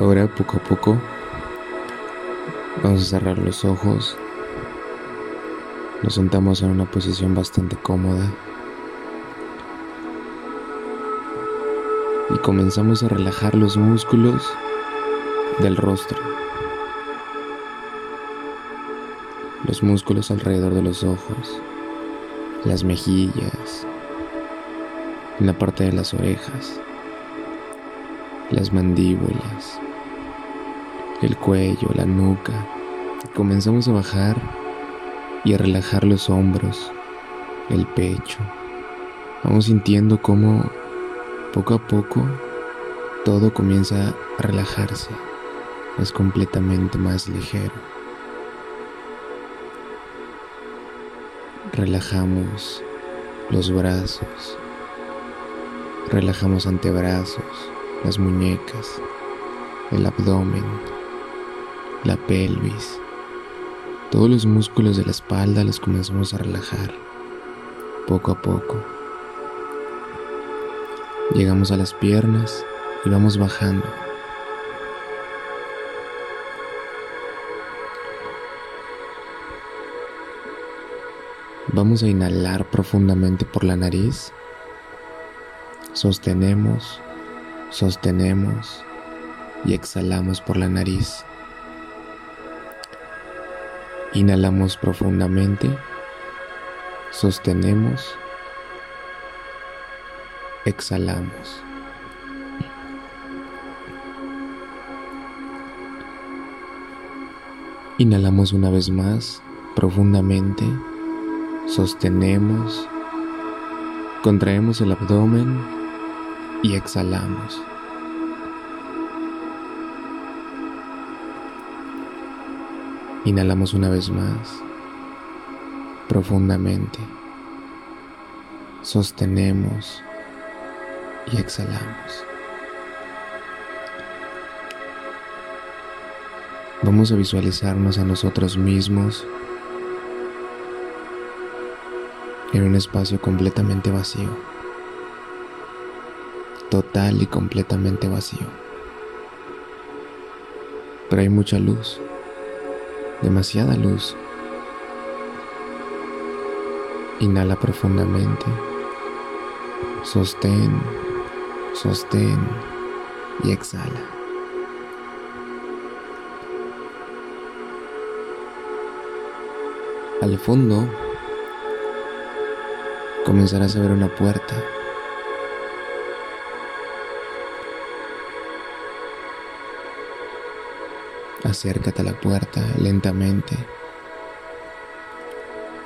Ahora poco a poco vamos a cerrar los ojos. Nos sentamos en una posición bastante cómoda. Y comenzamos a relajar los músculos del rostro. Los músculos alrededor de los ojos, las mejillas, en la parte de las orejas las mandíbulas, el cuello, la nuca. Comenzamos a bajar y a relajar los hombros, el pecho. Vamos sintiendo cómo poco a poco todo comienza a relajarse, es completamente más ligero. Relajamos los brazos, relajamos antebrazos, las muñecas, el abdomen, la pelvis. Todos los músculos de la espalda los comenzamos a relajar poco a poco. Llegamos a las piernas y vamos bajando. Vamos a inhalar profundamente por la nariz. Sostenemos sostenemos y exhalamos por la nariz. Inhalamos profundamente, sostenemos, exhalamos. Inhalamos una vez más profundamente, sostenemos, contraemos el abdomen y exhalamos. Inhalamos una vez más, profundamente. Sostenemos y exhalamos. Vamos a visualizarnos a nosotros mismos en un espacio completamente vacío total y completamente vacío. Pero hay mucha luz, demasiada luz. Inhala profundamente, sostén, sostén y exhala. Al fondo comenzarás a ver una puerta Acércate a la puerta lentamente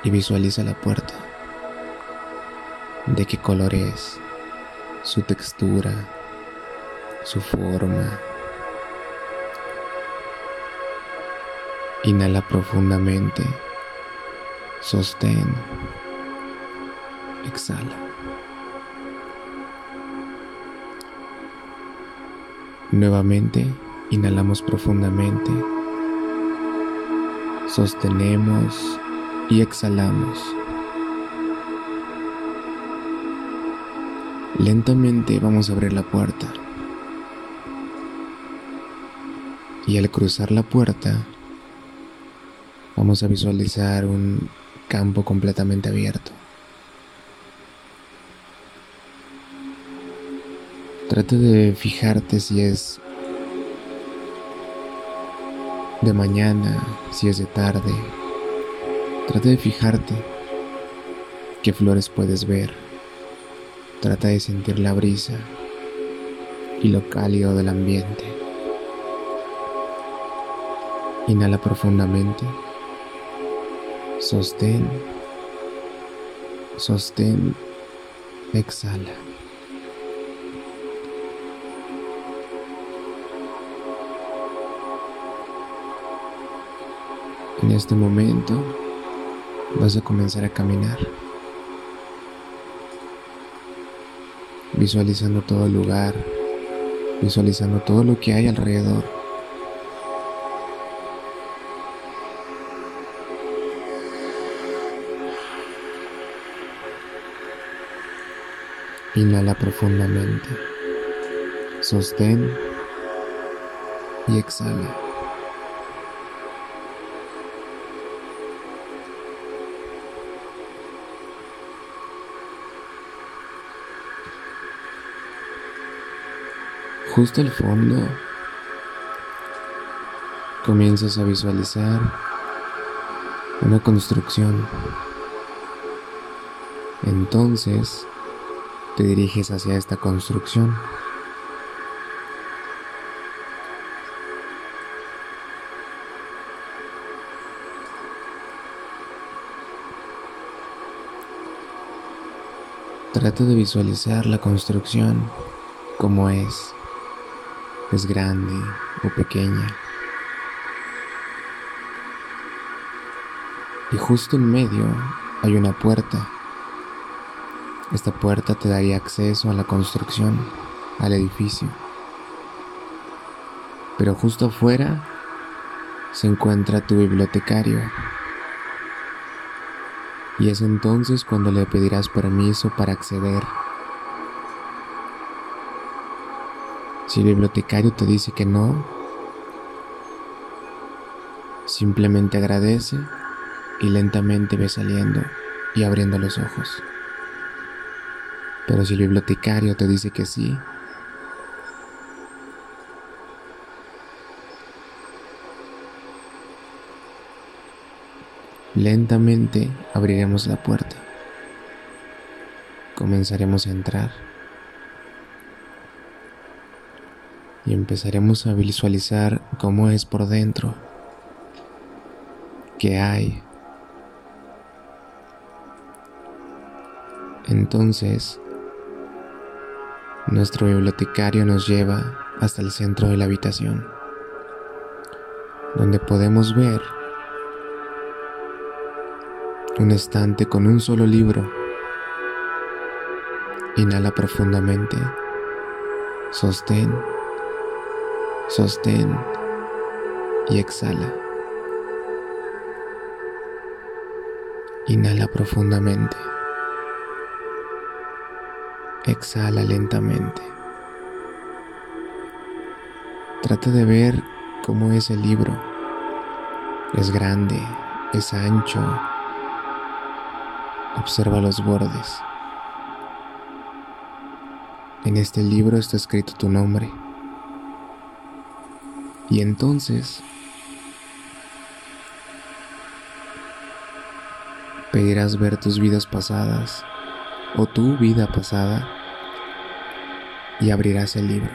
y visualiza la puerta. ¿De qué color es? Su textura, su forma. Inhala profundamente. Sostén. Exhala. Nuevamente Inhalamos profundamente. Sostenemos y exhalamos. Lentamente vamos a abrir la puerta. Y al cruzar la puerta, vamos a visualizar un campo completamente abierto. Trata de fijarte si es de mañana, si es de tarde. Trata de fijarte qué flores puedes ver. Trata de sentir la brisa y lo cálido del ambiente. Inhala profundamente. Sostén. Sostén. Exhala. En este momento vas a comenzar a caminar, visualizando todo el lugar, visualizando todo lo que hay alrededor. Inhala profundamente. Sostén. y exhala. Justo al fondo comienzas a visualizar una construcción. Entonces te diriges hacia esta construcción. Trata de visualizar la construcción como es es grande o pequeña. Y justo en medio hay una puerta. Esta puerta te daría acceso a la construcción, al edificio. Pero justo afuera se encuentra tu bibliotecario. Y es entonces cuando le pedirás permiso para acceder Si el bibliotecario te dice que no, simplemente agradece y lentamente ve saliendo y abriendo los ojos. Pero si el bibliotecario te dice que sí, lentamente abriremos la puerta. Comenzaremos a entrar. Y empezaremos a visualizar cómo es por dentro, qué hay. Entonces, nuestro bibliotecario nos lleva hasta el centro de la habitación, donde podemos ver un estante con un solo libro. Inhala profundamente, sostén sostén y exhala. Inhala profundamente. Exhala lentamente. Trata de ver cómo es el libro. Es grande, es ancho. Observa los bordes. En este libro está escrito tu nombre. Y entonces pedirás ver tus vidas pasadas o tu vida pasada y abrirás el libro.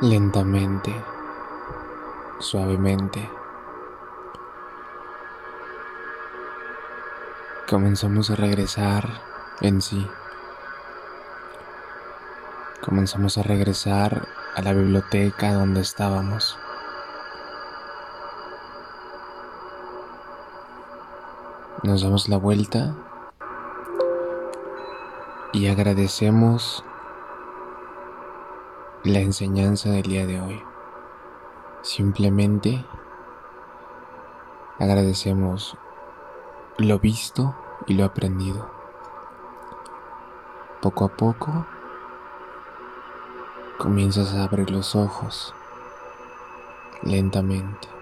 Lentamente, suavemente. Comenzamos a regresar en sí. Comenzamos a regresar a la biblioteca donde estábamos. Nos damos la vuelta y agradecemos la enseñanza del día de hoy. Simplemente agradecemos lo visto y lo aprendido. Poco a poco comienzas a abrir los ojos lentamente.